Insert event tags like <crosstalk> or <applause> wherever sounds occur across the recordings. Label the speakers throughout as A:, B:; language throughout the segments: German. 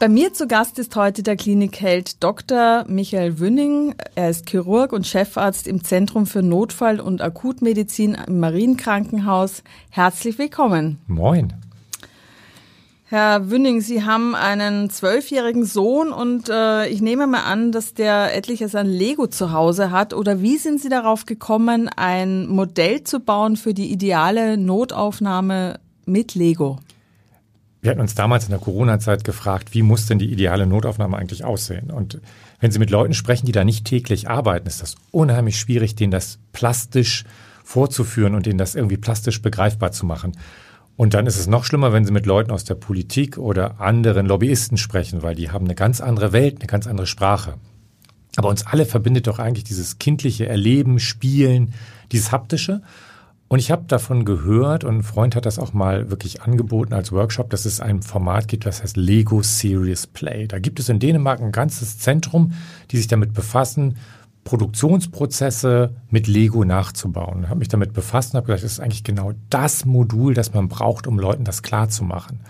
A: Bei mir zu Gast ist heute der Klinikheld Dr. Michael Wünning. Er ist Chirurg und Chefarzt im Zentrum für Notfall- und Akutmedizin im Marienkrankenhaus. Herzlich willkommen.
B: Moin.
A: Herr Wünning, Sie haben einen zwölfjährigen Sohn und äh, ich nehme mal an, dass der etliches an Lego zu Hause hat. Oder wie sind Sie darauf gekommen, ein Modell zu bauen für die ideale Notaufnahme mit Lego?
B: Wir hatten uns damals in der Corona-Zeit gefragt, wie muss denn die ideale Notaufnahme eigentlich aussehen? Und wenn Sie mit Leuten sprechen, die da nicht täglich arbeiten, ist das unheimlich schwierig, denen das plastisch vorzuführen und denen das irgendwie plastisch begreifbar zu machen. Und dann ist es noch schlimmer, wenn Sie mit Leuten aus der Politik oder anderen Lobbyisten sprechen, weil die haben eine ganz andere Welt, eine ganz andere Sprache. Aber uns alle verbindet doch eigentlich dieses kindliche Erleben, Spielen, dieses haptische. Und ich habe davon gehört und ein Freund hat das auch mal wirklich angeboten als Workshop, dass es ein Format gibt, das heißt Lego Serious Play. Da gibt es in Dänemark ein ganzes Zentrum, die sich damit befassen, Produktionsprozesse mit Lego nachzubauen. Ich habe mich damit befasst und habe gedacht, das ist eigentlich genau das Modul, das man braucht, um Leuten das klar zu machen.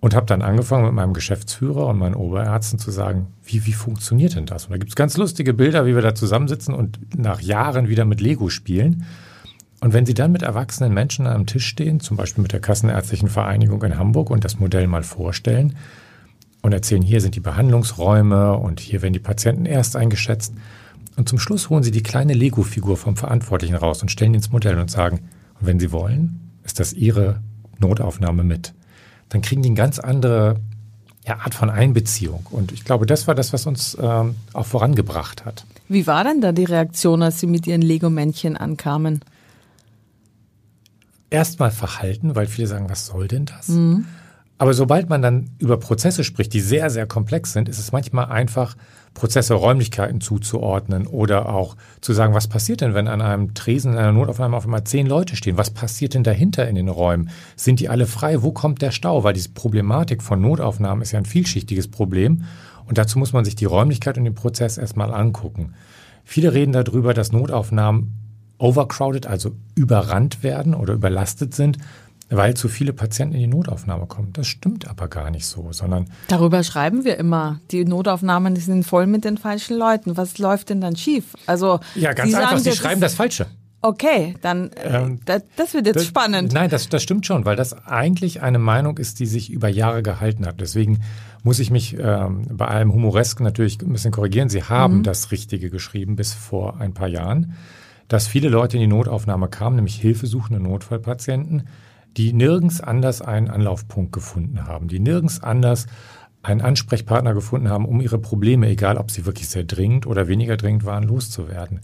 B: Und habe dann angefangen mit meinem Geschäftsführer und meinen Oberärzten zu sagen, wie, wie funktioniert denn das? Und da gibt es ganz lustige Bilder, wie wir da zusammensitzen und nach Jahren wieder mit Lego spielen. Und wenn Sie dann mit erwachsenen Menschen am Tisch stehen, zum Beispiel mit der Kassenärztlichen Vereinigung in Hamburg und das Modell mal vorstellen und erzählen, hier sind die Behandlungsräume und hier werden die Patienten erst eingeschätzt. Und zum Schluss holen Sie die kleine Lego-Figur vom Verantwortlichen raus und stellen ins Modell und sagen, und wenn Sie wollen, ist das Ihre Notaufnahme mit. Dann kriegen die eine ganz andere ja, Art von Einbeziehung. Und ich glaube, das war das, was uns ähm, auch vorangebracht hat.
A: Wie war denn da die Reaktion, als Sie mit Ihren Lego-Männchen ankamen?
B: Erstmal verhalten, weil viele sagen, was soll denn das? Mhm. Aber sobald man dann über Prozesse spricht, die sehr, sehr komplex sind, ist es manchmal einfach, Prozesse, Räumlichkeiten zuzuordnen oder auch zu sagen, was passiert denn, wenn an einem Tresen in einer Notaufnahme auf einmal zehn Leute stehen? Was passiert denn dahinter in den Räumen? Sind die alle frei? Wo kommt der Stau? Weil diese Problematik von Notaufnahmen ist ja ein vielschichtiges Problem. Und dazu muss man sich die Räumlichkeit und den Prozess erstmal angucken. Viele reden darüber, dass Notaufnahmen overcrowded, also überrannt werden oder überlastet sind, weil zu viele Patienten in die Notaufnahme kommen. Das stimmt aber gar nicht so, sondern.
A: Darüber schreiben wir immer. Die Notaufnahmen die sind voll mit den falschen Leuten. Was läuft denn dann schief? Also.
B: Ja, ganz Sie einfach. Sagen, Sie schreiben das Falsche.
A: Okay, dann äh, ähm, das, das, wird jetzt
B: das,
A: spannend.
B: Nein, das, das stimmt schon, weil das eigentlich eine Meinung ist, die sich über Jahre gehalten hat. Deswegen muss ich mich ähm, bei allem Humoresken natürlich ein bisschen korrigieren. Sie haben mhm. das Richtige geschrieben bis vor ein paar Jahren dass viele Leute in die Notaufnahme kamen, nämlich hilfesuchende Notfallpatienten, die nirgends anders einen Anlaufpunkt gefunden haben, die nirgends anders einen Ansprechpartner gefunden haben, um ihre Probleme, egal ob sie wirklich sehr dringend oder weniger dringend waren, loszuwerden.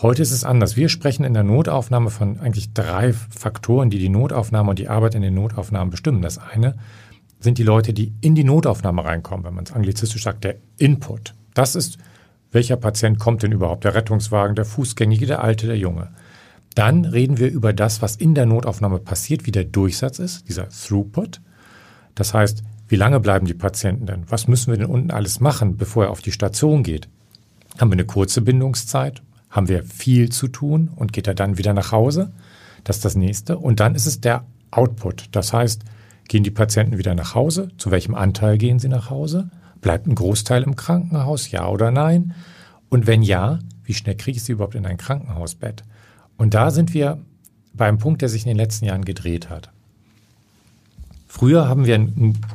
B: Heute ist es anders. Wir sprechen in der Notaufnahme von eigentlich drei Faktoren, die die Notaufnahme und die Arbeit in den Notaufnahmen bestimmen. Das eine sind die Leute, die in die Notaufnahme reinkommen, wenn man es anglizistisch sagt, der Input. Das ist welcher Patient kommt denn überhaupt? Der Rettungswagen, der Fußgängige, der Alte, der Junge. Dann reden wir über das, was in der Notaufnahme passiert, wie der Durchsatz ist, dieser Throughput. Das heißt, wie lange bleiben die Patienten denn? Was müssen wir denn unten alles machen, bevor er auf die Station geht? Haben wir eine kurze Bindungszeit? Haben wir viel zu tun und geht er dann wieder nach Hause? Das ist das nächste. Und dann ist es der Output. Das heißt, gehen die Patienten wieder nach Hause? Zu welchem Anteil gehen sie nach Hause? Bleibt ein Großteil im Krankenhaus, ja oder nein? Und wenn ja, wie schnell kriege ich sie überhaupt in ein Krankenhausbett? Und da sind wir beim Punkt, der sich in den letzten Jahren gedreht hat. Früher haben wir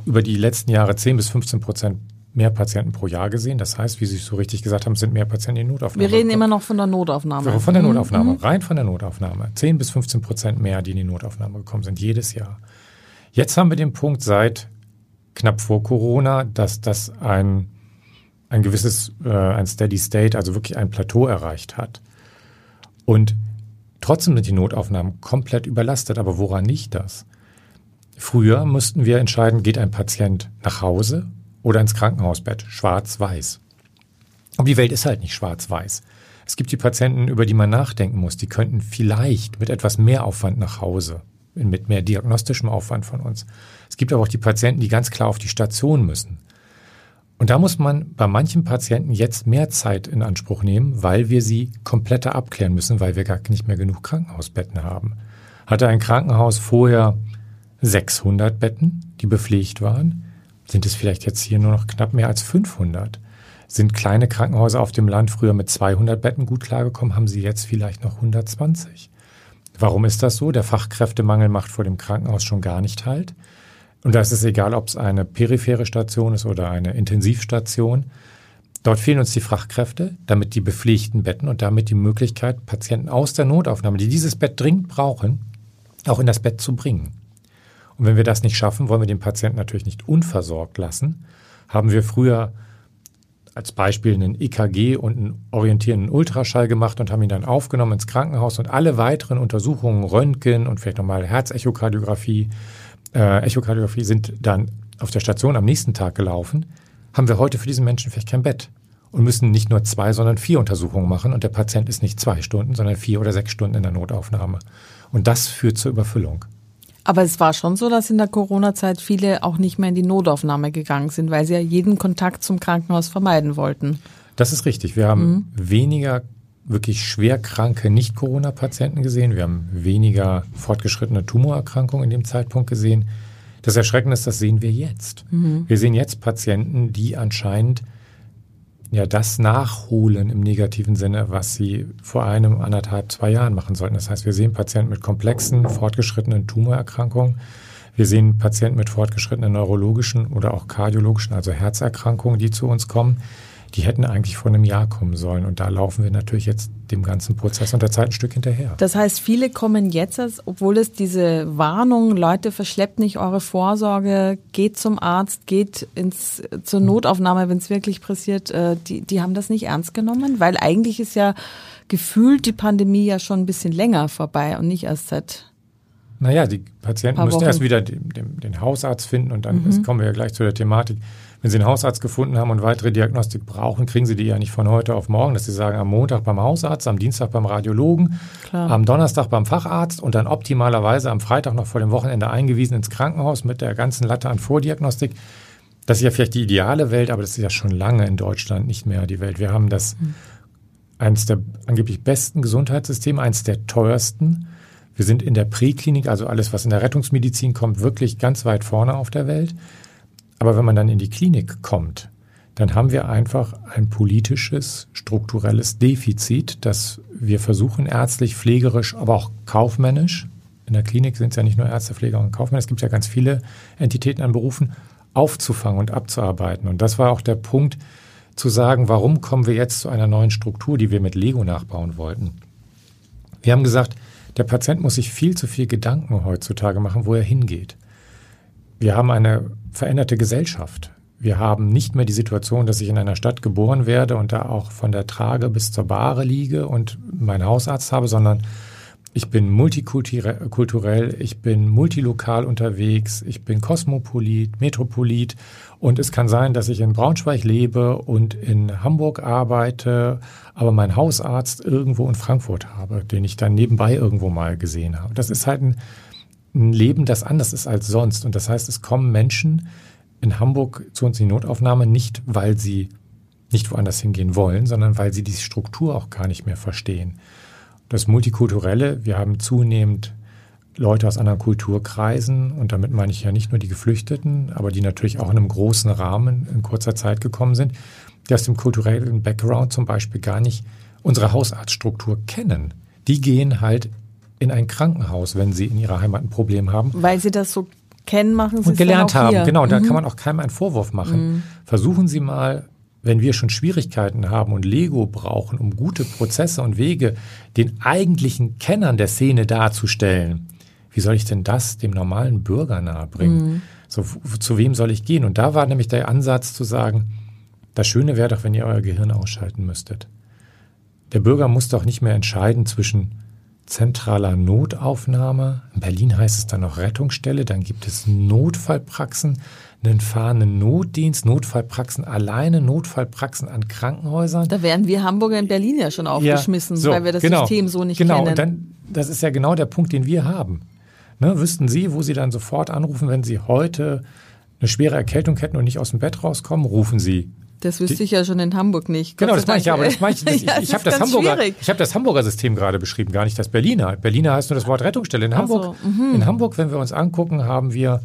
B: über die letzten Jahre 10 bis 15 Prozent mehr Patienten pro Jahr gesehen. Das heißt, wie Sie so richtig gesagt haben, sind mehr Patienten in Notaufnahme.
A: Wir reden immer noch von der Notaufnahme.
B: Von der mhm. Notaufnahme, mhm. rein von der Notaufnahme. 10 bis 15 Prozent mehr, die in die Notaufnahme gekommen sind, jedes Jahr. Jetzt haben wir den Punkt seit knapp vor Corona, dass das ein, ein gewisses, äh, ein Steady State, also wirklich ein Plateau erreicht hat. Und trotzdem sind die Notaufnahmen komplett überlastet. Aber woran liegt das? Früher mussten wir entscheiden, geht ein Patient nach Hause oder ins Krankenhausbett, schwarz-weiß. Aber die Welt ist halt nicht schwarz-weiß. Es gibt die Patienten, über die man nachdenken muss, die könnten vielleicht mit etwas mehr Aufwand nach Hause, mit mehr diagnostischem Aufwand von uns. Es gibt aber auch die Patienten, die ganz klar auf die Station müssen. Und da muss man bei manchen Patienten jetzt mehr Zeit in Anspruch nehmen, weil wir sie kompletter abklären müssen, weil wir gar nicht mehr genug Krankenhausbetten haben. Hatte ein Krankenhaus vorher 600 Betten, die bepflegt waren, sind es vielleicht jetzt hier nur noch knapp mehr als 500. Sind kleine Krankenhäuser auf dem Land früher mit 200 Betten gut klargekommen, haben sie jetzt vielleicht noch 120. Warum ist das so? Der Fachkräftemangel macht vor dem Krankenhaus schon gar nicht halt. Und da ist es egal, ob es eine periphere Station ist oder eine Intensivstation. Dort fehlen uns die Fachkräfte, damit die bepflegten Betten und damit die Möglichkeit, Patienten aus der Notaufnahme, die dieses Bett dringend brauchen, auch in das Bett zu bringen. Und wenn wir das nicht schaffen, wollen wir den Patienten natürlich nicht unversorgt lassen. Haben wir früher als Beispiel einen EKG und einen orientierenden Ultraschall gemacht und haben ihn dann aufgenommen ins Krankenhaus und alle weiteren Untersuchungen, Röntgen und vielleicht nochmal Herzechokardiographie, äh, Echokardiographie sind dann auf der Station am nächsten Tag gelaufen, haben wir heute für diesen Menschen vielleicht kein Bett und müssen nicht nur zwei, sondern vier Untersuchungen machen und der Patient ist nicht zwei Stunden, sondern vier oder sechs Stunden in der Notaufnahme. Und das führt zur Überfüllung.
A: Aber es war schon so, dass in der Corona-Zeit viele auch nicht mehr in die Notaufnahme gegangen sind, weil sie ja jeden Kontakt zum Krankenhaus vermeiden wollten.
B: Das ist richtig. Wir haben mhm. weniger wirklich schwer kranke Nicht-Corona-Patienten gesehen. Wir haben weniger fortgeschrittene Tumorerkrankungen in dem Zeitpunkt gesehen. Das Erschreckende ist, das sehen wir jetzt. Mhm. Wir sehen jetzt Patienten, die anscheinend ja das nachholen im negativen Sinne, was sie vor einem, anderthalb, zwei Jahren machen sollten. Das heißt, wir sehen Patienten mit komplexen, fortgeschrittenen Tumorerkrankungen. Wir sehen Patienten mit fortgeschrittenen neurologischen oder auch kardiologischen, also Herzerkrankungen, die zu uns kommen die hätten eigentlich vor einem Jahr kommen sollen. Und da laufen wir natürlich jetzt dem ganzen Prozess und der Zeit ein Stück hinterher.
A: Das heißt, viele kommen jetzt, obwohl es diese Warnung, Leute, verschleppt nicht eure Vorsorge, geht zum Arzt, geht ins, zur hm. Notaufnahme, wenn es wirklich passiert, äh, die, die haben das nicht ernst genommen, weil eigentlich ist ja gefühlt die Pandemie ja schon ein bisschen länger vorbei und nicht erst seit
B: naja, die Patienten müssen erst wieder den, den, den, Hausarzt finden und dann mhm. kommen wir ja gleich zu der Thematik. Wenn Sie einen Hausarzt gefunden haben und weitere Diagnostik brauchen, kriegen Sie die ja nicht von heute auf morgen, dass Sie sagen, am Montag beim Hausarzt, am Dienstag beim Radiologen, Klar. am Donnerstag beim Facharzt und dann optimalerweise am Freitag noch vor dem Wochenende eingewiesen ins Krankenhaus mit der ganzen Latte an Vordiagnostik. Das ist ja vielleicht die ideale Welt, aber das ist ja schon lange in Deutschland nicht mehr die Welt. Wir haben das mhm. eines der angeblich besten Gesundheitssysteme, eines der teuersten. Wir sind in der Präklinik, also alles, was in der Rettungsmedizin kommt, wirklich ganz weit vorne auf der Welt. Aber wenn man dann in die Klinik kommt, dann haben wir einfach ein politisches, strukturelles Defizit, das wir versuchen, ärztlich, pflegerisch, aber auch kaufmännisch, in der Klinik sind es ja nicht nur Ärzte, Pfleger und Kaufmänner, es gibt ja ganz viele Entitäten an Berufen, aufzufangen und abzuarbeiten. Und das war auch der Punkt, zu sagen, warum kommen wir jetzt zu einer neuen Struktur, die wir mit Lego nachbauen wollten. Wir haben gesagt, der Patient muss sich viel zu viel Gedanken heutzutage machen, wo er hingeht. Wir haben eine veränderte Gesellschaft. Wir haben nicht mehr die Situation, dass ich in einer Stadt geboren werde und da auch von der Trage bis zur Bahre liege und meinen Hausarzt habe, sondern ich bin multikulturell, ich bin multilokal unterwegs, ich bin Kosmopolit, Metropolit und es kann sein, dass ich in Braunschweig lebe und in Hamburg arbeite, aber meinen Hausarzt irgendwo in Frankfurt habe, den ich dann nebenbei irgendwo mal gesehen habe. Das ist halt ein ein Leben, das anders ist als sonst. Und das heißt, es kommen Menschen in Hamburg zu uns in die Notaufnahme nicht, weil sie nicht woanders hingehen wollen, sondern weil sie die Struktur auch gar nicht mehr verstehen. Das Multikulturelle, wir haben zunehmend Leute aus anderen Kulturkreisen und damit meine ich ja nicht nur die Geflüchteten, aber die natürlich auch in einem großen Rahmen in kurzer Zeit gekommen sind, die aus dem kulturellen Background zum Beispiel gar nicht unsere Hausarztstruktur kennen. Die gehen halt in ein Krankenhaus, wenn sie in ihrer Heimat ein Problem haben.
A: Weil sie das so kennen, machen sie
B: und gelernt haben. Hier. Genau, mhm. da kann man auch keinem einen Vorwurf machen. Mhm. Versuchen Sie mal, wenn wir schon Schwierigkeiten haben und Lego brauchen, um gute Prozesse und Wege den eigentlichen Kennern der Szene darzustellen, wie soll ich denn das dem normalen Bürger nahebringen? Mhm. So, zu wem soll ich gehen? Und da war nämlich der Ansatz zu sagen, das Schöne wäre doch, wenn ihr euer Gehirn ausschalten müsstet. Der Bürger muss doch nicht mehr entscheiden zwischen zentraler Notaufnahme. In Berlin heißt es dann noch Rettungsstelle. Dann gibt es Notfallpraxen, einen fahrenden Notdienst, Notfallpraxen alleine, Notfallpraxen an Krankenhäusern.
A: Da wären wir Hamburger in Berlin ja schon aufgeschmissen,
B: ja, so,
A: weil wir das
B: genau,
A: System so nicht
B: genau,
A: kennen.
B: Genau, und dann, das ist ja genau der Punkt, den wir haben. Ne, wüssten Sie, wo Sie dann sofort anrufen, wenn Sie heute eine schwere Erkältung hätten und nicht aus dem Bett rauskommen, rufen Sie
A: das wüsste ich ja schon in Hamburg nicht.
B: Genau, das meine ich ja, aber das meine ich, <laughs> das, ja, ich, ich habe das, Hamburger, ich hab das Hamburger System gerade beschrieben, gar nicht das Berliner. Berliner heißt nur das Wort Rettungsstelle. In Hamburg, so, mhm. in Hamburg, wenn wir uns angucken, haben wir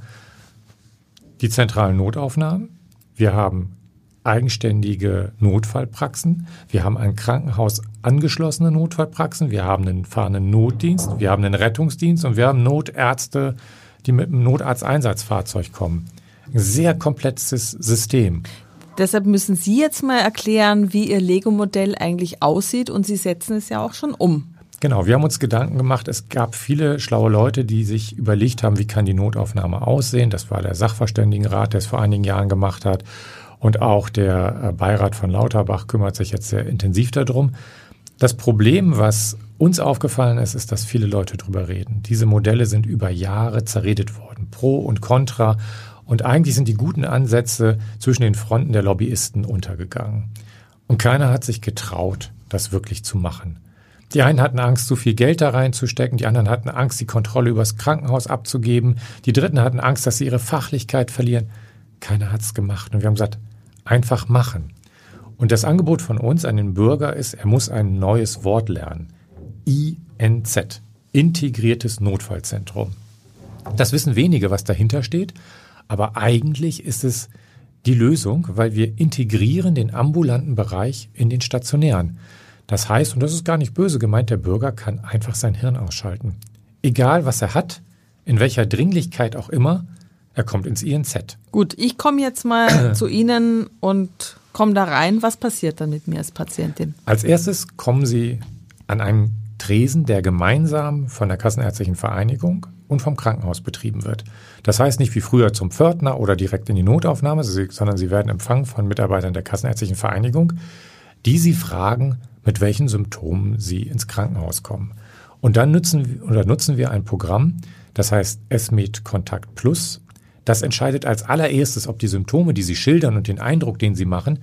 B: die zentralen Notaufnahmen, wir haben eigenständige Notfallpraxen, wir haben ein Krankenhaus angeschlossene Notfallpraxen, wir haben einen fahrenden Notdienst, wir haben einen Rettungsdienst und wir haben Notärzte, die mit einem Notarzteinsatzfahrzeug kommen. Ein sehr komplexes System.
A: Deshalb müssen Sie jetzt mal erklären, wie Ihr Lego-Modell eigentlich aussieht und Sie setzen es ja auch schon um.
B: Genau, wir haben uns Gedanken gemacht. Es gab viele schlaue Leute, die sich überlegt haben, wie kann die Notaufnahme aussehen. Das war der Sachverständigenrat, der es vor einigen Jahren gemacht hat. Und auch der äh, Beirat von Lauterbach kümmert sich jetzt sehr intensiv darum. Das Problem, was uns aufgefallen ist, ist, dass viele Leute drüber reden. Diese Modelle sind über Jahre zerredet worden. Pro und Contra. Und eigentlich sind die guten Ansätze zwischen den Fronten der Lobbyisten untergegangen. Und keiner hat sich getraut, das wirklich zu machen. Die einen hatten Angst, zu viel Geld da reinzustecken, die anderen hatten Angst, die Kontrolle übers Krankenhaus abzugeben, die Dritten hatten Angst, dass sie ihre Fachlichkeit verlieren. Keiner hat's gemacht. Und wir haben gesagt, einfach machen. Und das Angebot von uns an den Bürger ist, er muss ein neues Wort lernen. INZ, Integriertes Notfallzentrum. Das wissen wenige, was dahinter steht. Aber eigentlich ist es die Lösung, weil wir integrieren den ambulanten Bereich in den stationären. Das heißt, und das ist gar nicht böse gemeint, der Bürger kann einfach sein Hirn ausschalten. Egal, was er hat, in welcher Dringlichkeit auch immer, er kommt ins INZ.
A: Gut, ich komme jetzt mal <clears throat> zu Ihnen und komme da rein. Was passiert dann mit mir als Patientin?
B: Als erstes kommen Sie an einen Tresen, der gemeinsam von der Kassenärztlichen Vereinigung und vom Krankenhaus betrieben wird. Das heißt nicht wie früher zum Pförtner oder direkt in die Notaufnahme, sondern sie werden empfangen von Mitarbeitern der Kassenärztlichen Vereinigung, die sie fragen, mit welchen Symptomen sie ins Krankenhaus kommen. Und dann nutzen, oder nutzen wir ein Programm, das heißt SMED Kontakt Plus. Das entscheidet als allererstes, ob die Symptome, die sie schildern und den Eindruck, den sie machen,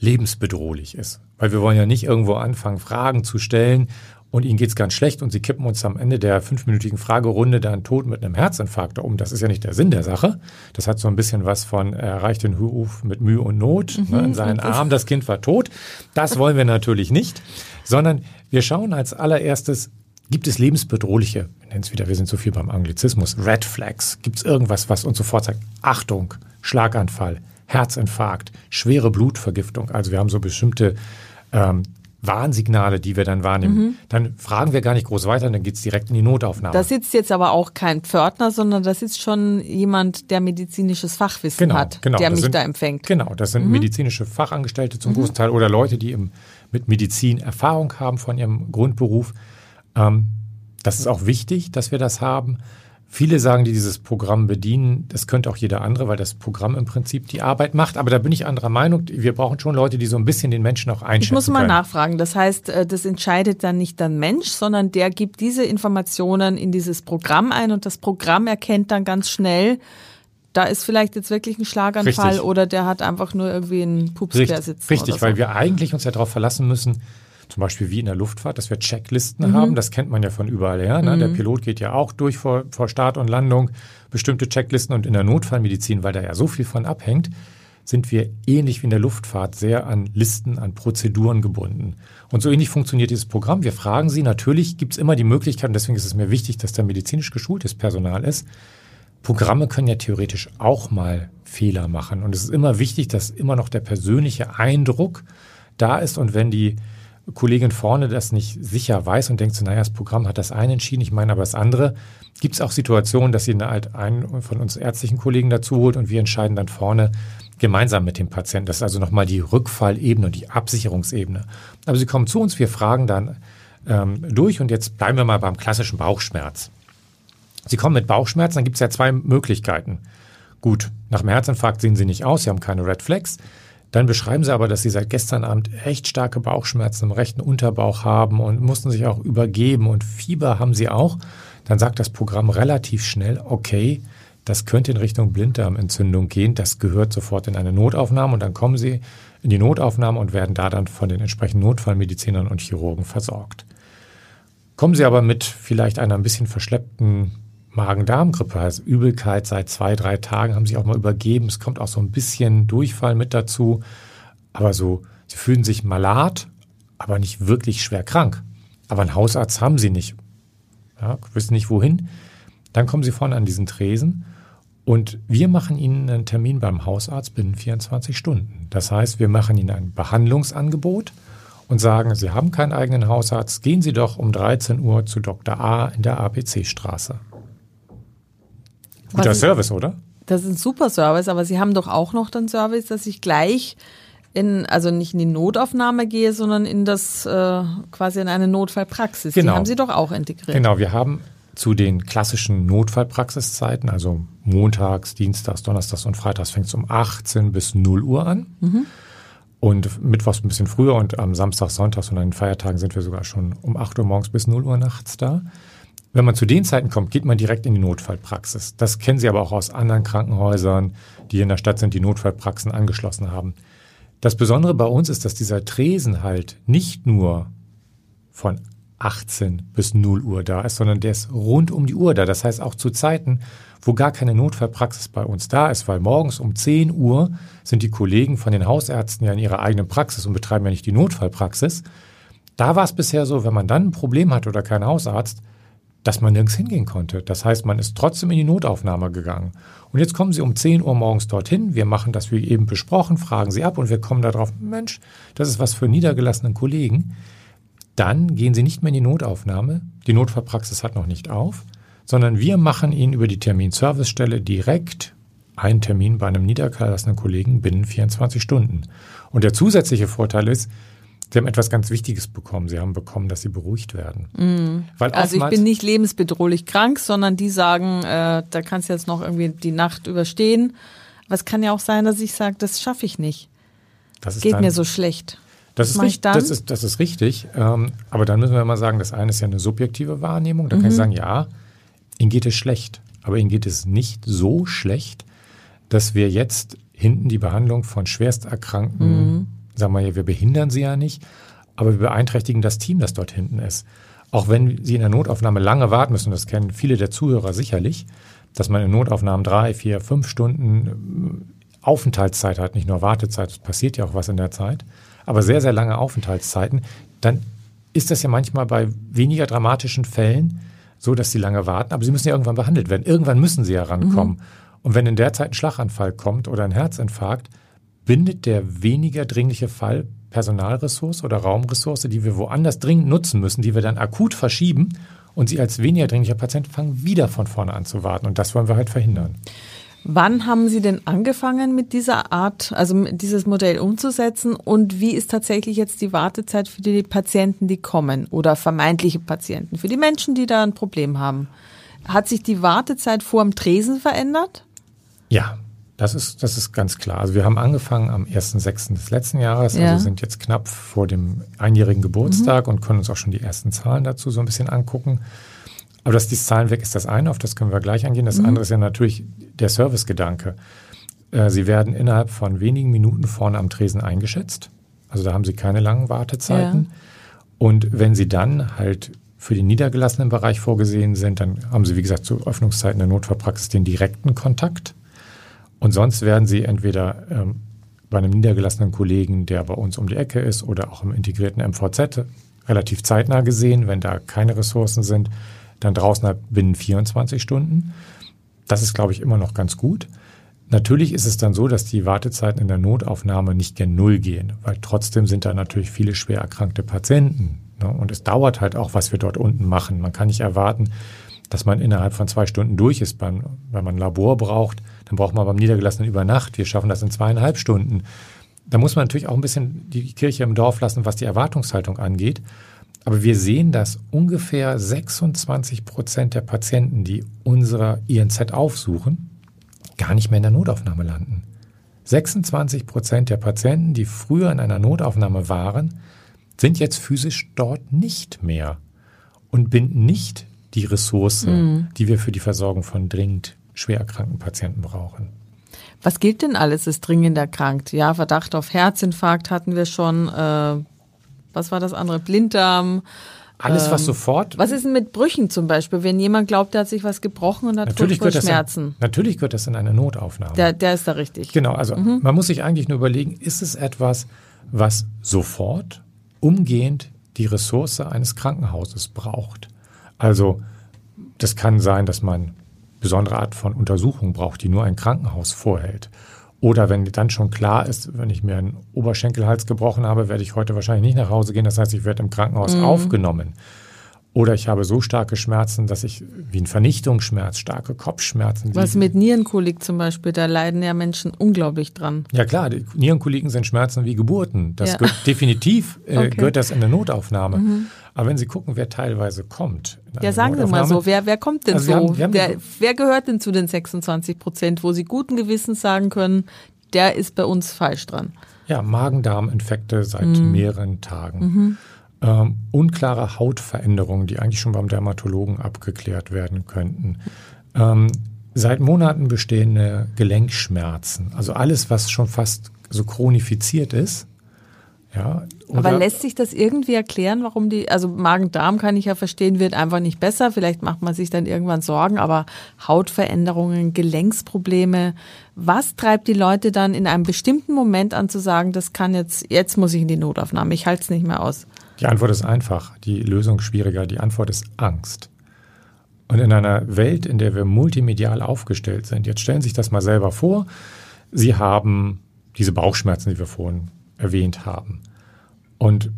B: lebensbedrohlich ist. Weil wir wollen ja nicht irgendwo anfangen, Fragen zu stellen und ihnen geht's ganz schlecht und sie kippen uns am Ende der fünfminütigen Fragerunde dann tot mit einem Herzinfarkt um. Das ist ja nicht der Sinn der Sache. Das hat so ein bisschen was von erreicht den Ruf mit Mühe und Not mhm. ne, in seinen Armen, das Kind war tot. Das wollen wir natürlich nicht, sondern wir schauen als allererstes, gibt es lebensbedrohliche, wir nennen es wieder, wir sind so viel beim Anglizismus, Red Flags, gibt es irgendwas, was uns sofort sagt, Achtung, Schlaganfall, Herzinfarkt, schwere Blutvergiftung. Also wir haben so bestimmte ähm, Warnsignale, die wir dann wahrnehmen. Mhm. Dann fragen wir gar nicht groß weiter, dann geht's direkt in die Notaufnahme.
A: Da sitzt jetzt aber auch kein Pförtner, sondern da sitzt schon jemand, der medizinisches Fachwissen
B: genau,
A: hat,
B: genau,
A: der mich
B: sind,
A: da empfängt.
B: Genau, das sind mhm. medizinische Fachangestellte zum mhm. großen Teil oder Leute, die im, mit Medizin Erfahrung haben von ihrem Grundberuf. Ähm, das ist auch wichtig, dass wir das haben. Viele sagen, die dieses Programm bedienen, das könnte auch jeder andere, weil das Programm im Prinzip die Arbeit macht. Aber da bin ich anderer Meinung. Wir brauchen schon Leute, die so ein bisschen den Menschen auch einschätzen. Ich
A: muss mal
B: können.
A: nachfragen. Das heißt, äh, das entscheidet dann nicht der Mensch, sondern der gibt diese Informationen in dieses Programm ein und das Programm erkennt dann ganz schnell, da ist vielleicht jetzt wirklich ein Schlaganfall richtig. oder der hat einfach nur irgendwie einen Pups
B: richtig. Richtig, so. weil wir eigentlich uns ja darauf verlassen müssen, zum Beispiel wie in der Luftfahrt, dass wir Checklisten mhm. haben. Das kennt man ja von überall her. Ne? Mhm. Der Pilot geht ja auch durch vor, vor Start und Landung bestimmte Checklisten und in der Notfallmedizin, weil da ja so viel von abhängt, sind wir ähnlich wie in der Luftfahrt sehr an Listen, an Prozeduren gebunden. Und so ähnlich funktioniert dieses Programm. Wir fragen Sie, natürlich gibt es immer die Möglichkeit, und deswegen ist es mir wichtig, dass da medizinisch geschultes Personal ist. Programme können ja theoretisch auch mal Fehler machen. Und es ist immer wichtig, dass immer noch der persönliche Eindruck da ist. Und wenn die Kollegin vorne das nicht sicher weiß und denkt so, naja, das Programm hat das eine entschieden, ich meine aber das andere, gibt es auch Situationen, dass sie halt einen von uns ärztlichen Kollegen dazu holt und wir entscheiden dann vorne gemeinsam mit dem Patienten. Das ist also nochmal die Rückfallebene und die Absicherungsebene. Aber sie kommen zu uns, wir fragen dann ähm, durch und jetzt bleiben wir mal beim klassischen Bauchschmerz. Sie kommen mit Bauchschmerzen, dann gibt es ja zwei Möglichkeiten. Gut, nach dem Herzinfarkt sehen Sie nicht aus, Sie haben keine Red Flags Dann beschreiben sie aber, dass sie seit gestern Abend echt starke Bauchschmerzen im rechten Unterbauch haben und mussten sich auch übergeben und Fieber haben sie auch. Dann sagt das Programm relativ schnell, okay, das könnte in Richtung Blinddarmentzündung gehen. Das gehört sofort in eine Notaufnahme und dann kommen sie in die Notaufnahme und werden da dann von den entsprechenden Notfallmedizinern und Chirurgen versorgt. Kommen Sie aber mit vielleicht einer ein bisschen verschleppten Magen-Darm-Grippe, also Übelkeit seit zwei, drei Tagen, haben sich auch mal übergeben. Es kommt auch so ein bisschen Durchfall mit dazu. Aber so, sie fühlen sich malat, aber nicht wirklich schwer krank. Aber einen Hausarzt haben sie nicht. Ja, wissen nicht wohin. Dann kommen sie vorne an diesen Tresen und wir machen ihnen einen Termin beim Hausarzt binnen 24 Stunden. Das heißt, wir machen ihnen ein Behandlungsangebot und sagen, Sie haben keinen eigenen Hausarzt, gehen Sie doch um 13 Uhr zu Dr. A in der ABC-Straße. Guter
A: Was-
B: Service, oder?
A: Das ist ein super Service, aber Sie haben doch auch noch den Service, dass ich gleich in, also nicht in die Notaufnahme gehe, sondern in das, äh, quasi in eine Notfallpraxis.
B: Genau.
A: Die haben Sie doch auch integriert.
B: Genau, wir haben zu den klassischen Notfallpraxiszeiten, also montags, dienstags, donnerstags und freitags fängt es um 18 bis 0 Uhr an. Und mittwochs ein bisschen früher und am Samstag, Sonntags und an den Feiertagen sind wir sogar schon um 8 Uhr morgens bis 0 Uhr nachts da. Wenn man zu den Zeiten kommt, geht man direkt in die Notfallpraxis. Das kennen Sie aber auch aus anderen Krankenhäusern, die in der Stadt sind, die Notfallpraxen angeschlossen haben. Das Besondere bei uns ist, dass dieser Tresen halt nicht nur von 18 bis 0 Uhr da ist, sondern der ist rund um die Uhr da. Das heißt auch zu Zeiten, wo gar keine Notfallpraxis bei uns da ist, weil morgens um 10 Uhr sind die Kollegen von den Hausärzten ja in ihrer eigenen Praxis und betreiben ja nicht die Notfallpraxis. Da war es bisher so, wenn man dann ein Problem hatte oder keinen Hausarzt, dass man nirgends hingehen konnte. Das heißt, man ist trotzdem in die Notaufnahme gegangen. Und jetzt kommen Sie um 10 Uhr morgens dorthin. Wir machen das wie eben besprochen, fragen Sie ab und wir kommen darauf, Mensch, das ist was für niedergelassenen Kollegen. Dann gehen Sie nicht mehr in die Notaufnahme. Die Notfallpraxis hat noch nicht auf, sondern wir machen Ihnen über die Terminservicestelle direkt einen Termin bei einem niedergelassenen Kollegen binnen 24 Stunden. Und der zusätzliche Vorteil ist, Sie haben etwas ganz Wichtiges bekommen. Sie haben bekommen, dass Sie beruhigt werden. Weil
A: Also ich bin nicht lebensbedrohlich krank, sondern die sagen, äh, da kannst du jetzt noch irgendwie die Nacht überstehen. Aber es kann ja auch sein, dass ich sage, das schaffe ich nicht.
B: das
A: Geht
B: dann-
A: mir so schlecht.
B: Das ist, richtig, das, ist, das ist richtig. Ähm, aber dann müssen wir mal sagen, das eine ist ja eine subjektive Wahrnehmung. Da kann
A: Mhm.
B: ich sagen, ja, Ihnen geht es schlecht. Aber Ihnen geht es nicht so schlecht, dass wir jetzt hinten die Behandlung von Schwersterkrankten,
A: Mhm.
B: Sagen wir ja, wir behindern sie ja nicht, aber wir beeinträchtigen das Team, das dort hinten ist. Auch wenn Sie in der Notaufnahme lange warten müssen, das kennen viele der Zuhörer sicherlich, dass man in Notaufnahmen drei, vier, fünf Stunden ähm, Aufenthaltszeit hat, nicht nur Wartezeit, es passiert ja auch was in der Zeit, aber sehr, sehr lange Aufenthaltszeiten, dann ist das ja manchmal bei weniger dramatischen Fällen so, dass sie lange warten, aber sie müssen ja irgendwann behandelt werden. Irgendwann müssen sie ja rankommen. Und wenn in der Zeit ein Schlaganfall kommt oder ein Herzinfarkt, bindet der weniger dringliche Fall Personalressource oder Raumressource, die wir woanders dringend nutzen müssen, die wir dann akut verschieben und sie als weniger dringlicher Patient fangen wieder von vorne an zu warten. Und das wollen wir halt verhindern.
A: Wann haben Sie denn angefangen mit dieser Art, also mit dieses Modell umzusetzen und wie ist tatsächlich jetzt die Wartezeit für die Patienten, die kommen oder vermeintliche Patienten, für die Menschen, die da ein Problem haben? Hat sich die Wartezeit vor dem Tresen verändert?
B: Ja, das ist, das ist ganz klar. Also wir haben angefangen am 1.6. des letzten Jahres,
A: Ja.
B: also sind jetzt knapp vor dem einjährigen Geburtstag und können uns auch schon die ersten Zahlen dazu so ein bisschen angucken. Aber dass die Zahlen weg ist das eine, auf das können wir gleich eingehen. Das andere ist ja natürlich der Servicegedanke. Äh, Sie werden innerhalb von wenigen Minuten vorne am Tresen eingeschätzt. Also da haben Sie keine langen Wartezeiten. Und wenn Sie dann halt für den niedergelassenen Bereich vorgesehen sind, dann haben Sie, wie gesagt, zu Öffnungszeiten der Notfallpraxis den direkten Kontakt. Und sonst werden Sie entweder ähm, bei einem niedergelassenen Kollegen, der bei uns um die Ecke ist, oder auch im integrierten MVZ relativ zeitnah gesehen, wenn da keine Ressourcen sind, dann draußen halt binnen 24 Stunden. Das ist, glaube ich, immer noch ganz gut. Natürlich ist es dann so, dass die Wartezeiten in der Notaufnahme nicht gen Null gehen, weil trotzdem sind da natürlich viele schwer erkrankte Patienten. Ne? Und es dauert halt auch, was wir dort unten machen. Man kann nicht erwarten, dass man innerhalb von zwei Stunden durch ist. Wenn man ein Labor braucht, dann braucht man beim Niedergelassenen über Nacht. Wir schaffen das in zweieinhalb Stunden. Da muss man natürlich auch ein bisschen die Kirche im Dorf lassen, was die Erwartungshaltung angeht. Aber wir sehen, dass ungefähr 26 Prozent der Patienten, die unsere INZ aufsuchen, gar nicht mehr in der Notaufnahme landen. 26 Prozent der Patienten, die früher in einer Notaufnahme waren, sind jetzt physisch dort nicht mehr und binden nicht die Ressource, mhm. die wir für die Versorgung von dringend schwer erkrankten Patienten brauchen.
A: Was gilt denn alles ist dringend erkrankt? Ja, Verdacht auf Herzinfarkt hatten wir schon. Äh, was war das andere? Blinddarm.
B: Alles, was ähm, sofort.
A: Was ist denn mit Brüchen zum Beispiel? Wenn jemand glaubt, der hat sich was gebrochen und hat natürlich Schmerzen.
B: In, natürlich gehört das in eine Notaufnahme.
A: Der, der ist da richtig.
B: Genau, also mhm. man muss sich eigentlich nur überlegen, ist es etwas, was sofort, umgehend die Ressource eines Krankenhauses braucht? Also das kann sein, dass man besondere Art von Untersuchung braucht, die nur ein Krankenhaus vorhält. Oder wenn dann schon klar ist, wenn ich mir einen Oberschenkelhals gebrochen habe, werde ich heute wahrscheinlich nicht nach Hause gehen. Das heißt, ich werde im Krankenhaus mhm. aufgenommen. Oder ich habe so starke Schmerzen, dass ich wie ein Vernichtungsschmerz, starke Kopfschmerzen.
A: Was mit Nierenkolik zum Beispiel, da leiden ja Menschen unglaublich dran.
B: Ja klar, die Nierenkoliken sind Schmerzen wie Geburten. Das ja. gehört definitiv äh, <laughs> okay. gehört das in eine Notaufnahme. Mhm. Aber wenn Sie gucken, wer teilweise kommt.
A: Ja, sagen Sie mal so, wer, wer kommt denn also so? Haben, haben wer, wer gehört denn zu den 26 Prozent, wo Sie guten Gewissens sagen können, der ist bei uns falsch dran?
B: Ja, Magen-Darm-Infekte seit mhm. mehreren Tagen. Mhm. Ähm, unklare Hautveränderungen, die eigentlich schon beim Dermatologen abgeklärt werden könnten. Ähm, seit Monaten bestehende Gelenkschmerzen. Also alles, was schon fast so chronifiziert ist.
A: Ja, Aber lässt sich das irgendwie erklären, warum die, also Magen-Darm kann ich ja verstehen, wird einfach nicht besser. Vielleicht macht man sich dann irgendwann Sorgen, aber Hautveränderungen, Gelenksprobleme, was treibt die Leute dann in einem bestimmten Moment an zu sagen, das kann jetzt, jetzt muss ich in die Notaufnahme, ich halte es nicht mehr aus?
B: Die Antwort ist einfach, die Lösung schwieriger. Die Antwort ist Angst. Und in einer Welt, in der wir multimedial aufgestellt sind, jetzt stellen Sie sich das mal selber vor, Sie haben diese Bauchschmerzen, die wir vorhin erwähnt haben. Und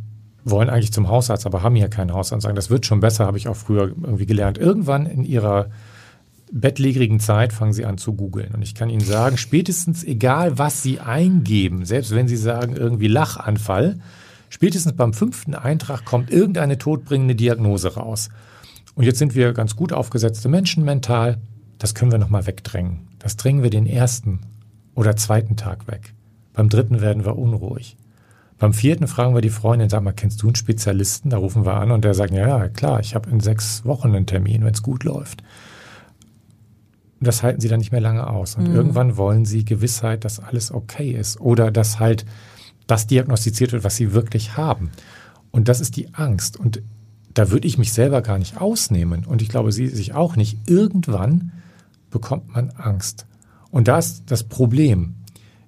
B: wollen eigentlich zum Hausarzt, aber haben hier keinen Hausarzt und sagen, das wird schon besser, habe ich auch früher irgendwie gelernt. Irgendwann in ihrer bettlägerigen Zeit fangen sie an zu googeln. Und ich kann Ihnen sagen, spätestens egal, was Sie eingeben, selbst wenn Sie sagen irgendwie Lachanfall, spätestens beim fünften Eintrag kommt irgendeine todbringende Diagnose raus. Und jetzt sind wir ganz gut aufgesetzte Menschen mental. Das können wir nochmal wegdrängen. Das drängen wir den ersten oder zweiten Tag weg. Beim dritten werden wir unruhig. Beim vierten fragen wir die Freundin, sag mal, kennst du einen Spezialisten? Da rufen wir an und der sagt, ja, ja, klar, ich habe in sechs Wochen einen Termin, wenn es gut läuft. Das halten sie dann nicht mehr lange aus. Und mhm. irgendwann wollen sie Gewissheit, dass alles okay ist. Oder dass halt das diagnostiziert wird, was sie wirklich haben. Und das ist die Angst. Und da würde ich mich selber gar nicht ausnehmen. Und ich glaube, sie sich auch nicht. Irgendwann bekommt man Angst. Und da ist das Problem.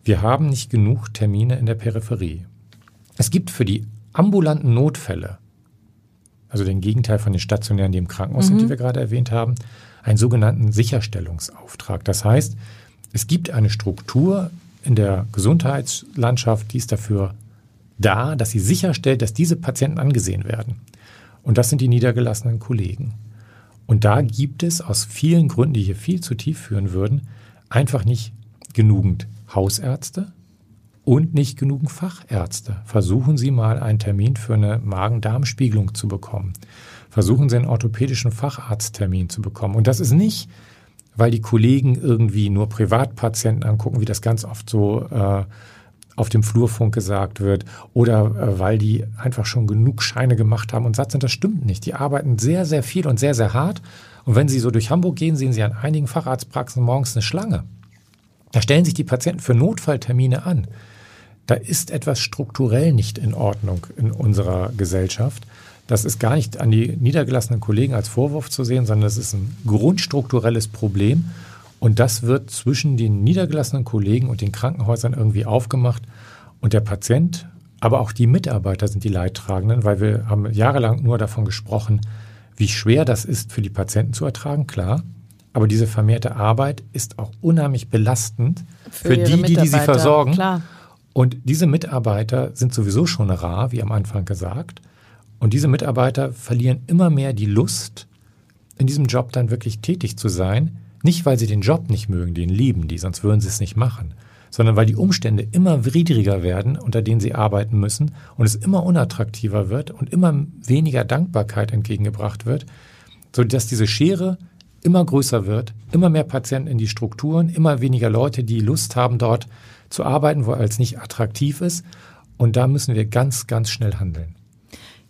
B: Wir haben nicht genug Termine in der Peripherie. Es gibt für die ambulanten Notfälle, also den Gegenteil von den stationären, die im Krankenhaus mhm. sind, die mhm. wir gerade erwähnt haben, einen sogenannten Sicherstellungsauftrag. Das heißt, es gibt eine Struktur in der Gesundheitslandschaft, die ist dafür da, dass sie sicherstellt, dass diese Patienten angesehen werden. Und das sind die niedergelassenen Kollegen. Und da gibt es aus vielen Gründen, die hier viel zu tief führen würden, einfach nicht genügend Hausärzte und nicht genug Fachärzte. Versuchen Sie mal einen Termin für eine Magen-Darm-Spiegelung zu bekommen. Versuchen Sie einen orthopädischen Facharzttermin zu bekommen. Und das ist nicht, weil die Kollegen irgendwie nur Privatpatienten angucken, wie das ganz oft so äh, auf dem Flurfunk gesagt wird, oder äh, weil die einfach schon genug Scheine gemacht haben und satt sind. Das stimmt nicht. Die arbeiten sehr, sehr viel und sehr, sehr hart. Und wenn Sie so durch Hamburg gehen, sehen Sie an einigen Facharztpraxen morgens eine Schlange. Da stellen sich die Patienten für Notfalltermine an. Da ist etwas strukturell nicht in Ordnung in unserer Gesellschaft. Das ist gar nicht an die niedergelassenen Kollegen als Vorwurf zu sehen, sondern es ist ein grundstrukturelles Problem. Und das wird zwischen den niedergelassenen Kollegen und den Krankenhäusern irgendwie aufgemacht. Und der Patient, aber auch die Mitarbeiter sind die Leidtragenden, weil wir haben jahrelang nur davon gesprochen, wie schwer das ist für die Patienten zu ertragen, klar. Aber diese vermehrte Arbeit ist auch unheimlich belastend für, für die, die, die sie versorgen. Klar. Und diese Mitarbeiter sind sowieso schon rar, wie am Anfang gesagt. Und diese Mitarbeiter verlieren immer mehr die Lust, in diesem Job dann wirklich tätig zu sein. Nicht, weil sie den Job nicht mögen, den lieben die, sonst würden sie es nicht machen, sondern weil die Umstände immer widriger werden, unter denen sie arbeiten müssen und es immer unattraktiver wird und immer weniger Dankbarkeit entgegengebracht wird, sodass diese Schere immer größer wird, immer mehr Patienten in die Strukturen, immer weniger Leute, die Lust haben, dort zu arbeiten, weil es nicht attraktiv ist. Und da müssen wir ganz, ganz schnell handeln.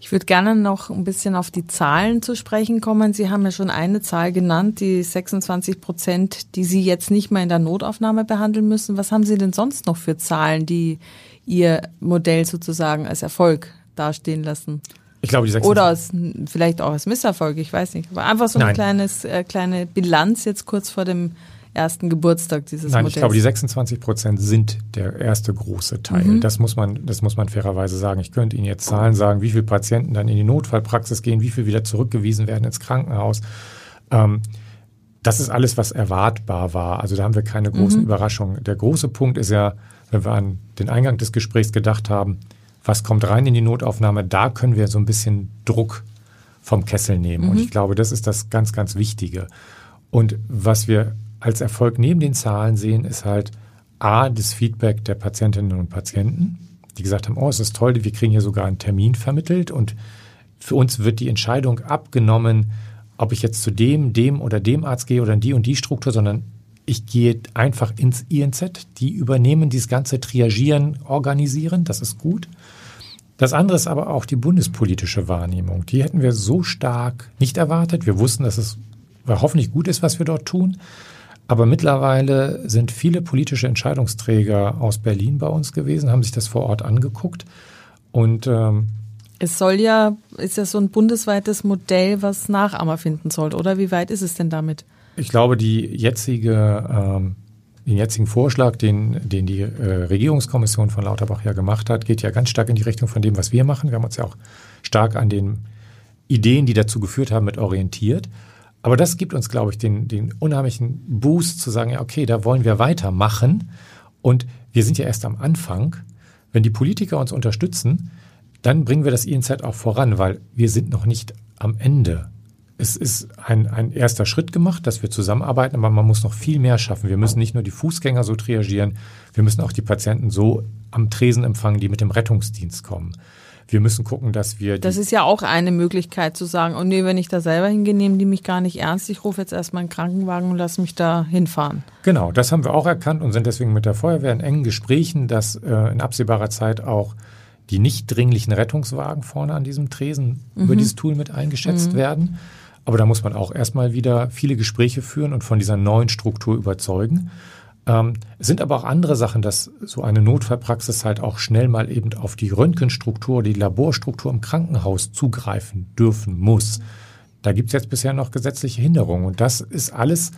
A: Ich würde gerne noch ein bisschen auf die Zahlen zu sprechen kommen. Sie haben ja schon eine Zahl genannt, die 26 Prozent, die Sie jetzt nicht mehr in der Notaufnahme behandeln müssen. Was haben Sie denn sonst noch für Zahlen, die Ihr Modell sozusagen als Erfolg dastehen lassen?
B: Ich glaube, die
A: 26 Oder als, vielleicht auch als Misserfolg, ich weiß nicht. Aber einfach so eine kleines, äh, kleine Bilanz jetzt kurz vor dem ersten Geburtstag dieses
B: Nein,
A: Modells.
B: ich glaube, die 26 Prozent sind der erste große Teil. Mhm. Das muss man, das muss man fairerweise sagen. Ich könnte Ihnen jetzt Zahlen sagen, wie viele Patienten dann in die Notfallpraxis gehen, wie viele wieder zurückgewiesen werden ins Krankenhaus. Ähm, das ist alles, was erwartbar war. Also da haben wir keine großen mhm. Überraschungen. Der große Punkt ist ja, wenn wir an den Eingang des Gesprächs gedacht haben, was kommt rein in die Notaufnahme, da können wir so ein bisschen Druck vom Kessel nehmen. Mhm. Und ich glaube, das ist das ganz, ganz Wichtige. Und was wir als Erfolg neben den Zahlen sehen, ist halt A, das Feedback der Patientinnen und Patienten, die gesagt haben, oh, es ist toll, wir kriegen hier sogar einen Termin vermittelt und für uns wird die Entscheidung abgenommen, ob ich jetzt zu dem, dem oder dem Arzt gehe oder in die und die Struktur, sondern ich gehe einfach ins INZ. Die übernehmen dieses ganze Triagieren, Organisieren, das ist gut. Das andere ist aber auch die bundespolitische Wahrnehmung. Die hätten wir so stark nicht erwartet. Wir wussten, dass es hoffentlich gut ist, was wir dort tun. Aber mittlerweile sind viele politische Entscheidungsträger aus Berlin bei uns gewesen, haben sich das vor Ort angeguckt. Und ähm,
A: es soll ja, ist ja so ein bundesweites Modell, was Nachahmer finden soll, oder? Wie weit ist es denn damit?
B: Ich glaube, die jetzige, ähm, den jetzigen Vorschlag, den, den die äh, Regierungskommission von Lauterbach ja gemacht hat, geht ja ganz stark in die Richtung von dem, was wir machen. Wir haben uns ja auch stark an den Ideen, die dazu geführt haben, mit orientiert. Aber das gibt uns, glaube ich, den, den unheimlichen Boost zu sagen, ja, okay, da wollen wir weitermachen. Und wir sind ja erst am Anfang. Wenn die Politiker uns unterstützen, dann bringen wir das INZ auch voran, weil wir sind noch nicht am Ende. Es ist ein, ein erster Schritt gemacht, dass wir zusammenarbeiten, aber man muss noch viel mehr schaffen. Wir müssen nicht nur die Fußgänger so triagieren, wir müssen auch die Patienten so am Tresen empfangen, die mit dem Rettungsdienst kommen. Wir müssen gucken, dass wir.
A: Das ist ja auch eine Möglichkeit zu sagen, oh nee, wenn ich da selber hingehe, nehmen die mich gar nicht ernst. Ich rufe jetzt erstmal einen Krankenwagen und lass mich da hinfahren.
B: Genau, das haben wir auch erkannt und sind deswegen mit der Feuerwehr in engen Gesprächen, dass äh, in absehbarer Zeit auch die nicht dringlichen Rettungswagen vorne an diesem Tresen mhm. über dieses Tool mit eingeschätzt mhm. werden. Aber da muss man auch erstmal wieder viele Gespräche führen und von dieser neuen Struktur überzeugen. Ähm, es sind aber auch andere Sachen, dass so eine Notfallpraxis halt auch schnell mal eben auf die Röntgenstruktur, die Laborstruktur im Krankenhaus zugreifen dürfen muss. Da gibt es jetzt bisher noch gesetzliche Hinderungen. Und das ist alles,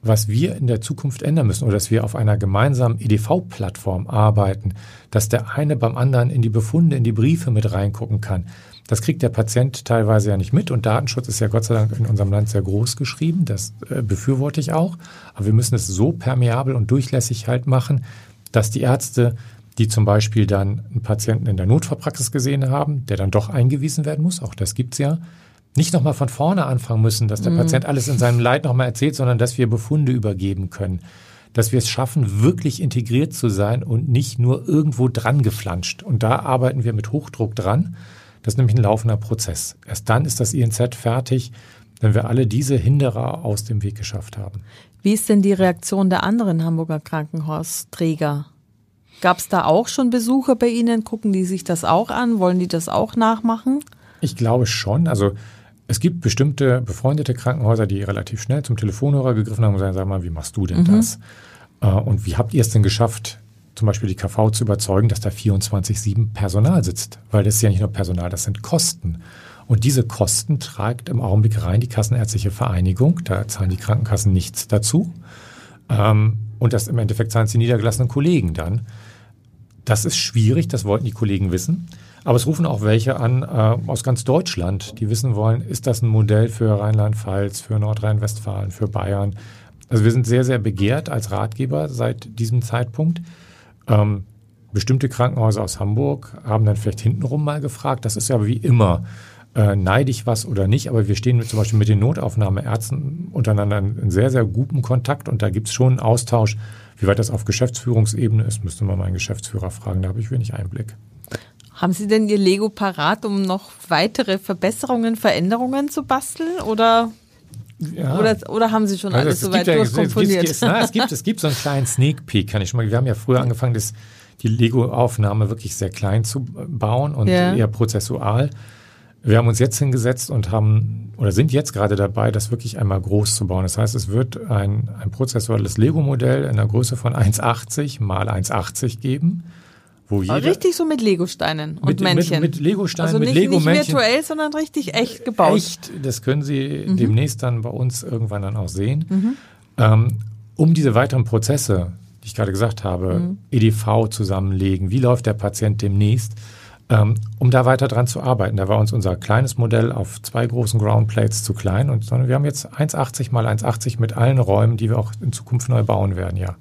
B: was wir in der Zukunft ändern müssen oder dass wir auf einer gemeinsamen EDV-Plattform arbeiten, dass der eine beim anderen in die Befunde, in die Briefe mit reingucken kann, das kriegt der Patient teilweise ja nicht mit und Datenschutz ist ja Gott sei Dank in unserem Land sehr groß geschrieben. Das äh, befürworte ich auch. Aber wir müssen es so permeabel und durchlässig halt machen, dass die Ärzte, die zum Beispiel dann einen Patienten in der Notfallpraxis gesehen haben, der dann doch eingewiesen werden muss, auch das gibt's ja, nicht nochmal von vorne anfangen müssen, dass der mhm. Patient alles in seinem Leid nochmal erzählt, sondern dass wir Befunde übergeben können. Dass wir es schaffen, wirklich integriert zu sein und nicht nur irgendwo dran geflanscht. Und da arbeiten wir mit Hochdruck dran. Das ist nämlich ein laufender Prozess. Erst dann ist das INZ fertig, wenn wir alle diese Hinderer aus dem Weg geschafft haben.
A: Wie ist denn die Reaktion der anderen Hamburger Krankenhausträger? Gab es da auch schon Besucher bei Ihnen? Gucken die sich das auch an? Wollen die das auch nachmachen?
B: Ich glaube schon. Also es gibt bestimmte befreundete Krankenhäuser, die relativ schnell zum Telefonhörer gegriffen haben und sagen, sag mal, wie machst du denn mhm. das? Äh, und wie habt ihr es denn geschafft, zum Beispiel die KV zu überzeugen, dass da 24-7 Personal sitzt. Weil das ist ja nicht nur Personal, das sind Kosten. Und diese Kosten tragt im Augenblick rein die Kassenärztliche Vereinigung. Da zahlen die Krankenkassen nichts dazu. Ähm, und das im Endeffekt zahlen es die niedergelassenen Kollegen dann. Das ist schwierig, das wollten die Kollegen wissen. Aber es rufen auch welche an äh, aus ganz Deutschland, die wissen wollen, ist das ein Modell für Rheinland-Pfalz, für Nordrhein-Westfalen, für Bayern? Also wir sind sehr, sehr begehrt als Ratgeber seit diesem Zeitpunkt. Ähm, bestimmte Krankenhäuser aus Hamburg haben dann vielleicht hintenrum mal gefragt. Das ist ja wie immer. Äh, neide ich was oder nicht, aber wir stehen mit, zum Beispiel mit den Notaufnahmeärzten untereinander in sehr, sehr gutem Kontakt und da gibt es schon einen Austausch. Wie weit das auf Geschäftsführungsebene ist, müsste man meinen Geschäftsführer fragen, da habe ich wenig Einblick.
A: Haben Sie denn Ihr Lego parat, um noch weitere Verbesserungen, Veränderungen zu basteln oder Ja. Oder, oder haben Sie schon also alles soweit durchkomponiert?
B: Es, es, es, gibt, es gibt so einen kleinen Sneak Peek, kann ich schon mal. Wir haben ja früher angefangen, das, die Lego-Aufnahme wirklich sehr klein zu bauen und ja. eher prozessual. Wir haben uns jetzt hingesetzt und haben oder sind jetzt gerade dabei, das wirklich einmal groß zu bauen. Das heißt, es wird ein, ein prozessuales Lego-Modell in der Größe von 1,80 mal 1,80 geben.
A: Wo jeder, richtig so mit Legosteinen und
B: mit,
A: Männchen.
B: Mit, mit Legosteinen,
A: also
B: mit
A: nicht, Lego nicht virtuell, sondern richtig echt gebaut.
B: Echt, das können Sie mhm. demnächst dann bei uns irgendwann dann auch sehen. Mhm. Ähm, um diese weiteren Prozesse, die ich gerade gesagt habe, mhm. EDV zusammenlegen, wie läuft der Patient demnächst, ähm, um da weiter dran zu arbeiten. Da war uns unser kleines Modell auf zwei großen Groundplates zu klein und sondern wir haben jetzt 1,80 mal 1,80 mit allen Räumen, die wir auch in Zukunft neu bauen werden, ja.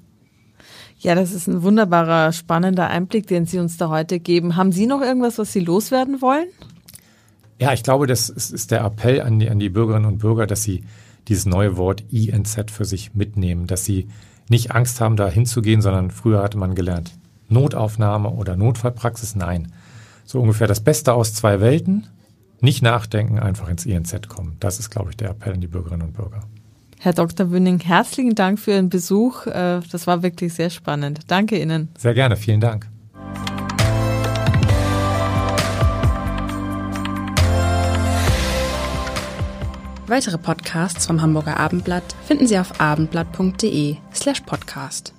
A: Ja, das ist ein wunderbarer, spannender Einblick, den Sie uns da heute geben. Haben Sie noch irgendwas, was Sie loswerden wollen?
B: Ja, ich glaube, das ist der Appell an die, an die Bürgerinnen und Bürger, dass sie dieses neue Wort INZ für sich mitnehmen, dass sie nicht Angst haben, da hinzugehen, sondern früher hatte man gelernt, Notaufnahme oder Notfallpraxis, nein. So ungefähr das Beste aus zwei Welten, nicht nachdenken, einfach ins INZ kommen. Das ist, glaube ich, der Appell an die Bürgerinnen und Bürger.
A: Herr Dr. Wünning, herzlichen Dank für Ihren Besuch. Äh, das war wirklich sehr spannend. Danke Ihnen.
B: Sehr gerne, vielen Dank.
C: Weitere Podcasts vom Hamburger Abendblatt finden Sie auf abendblatt.de slash podcast.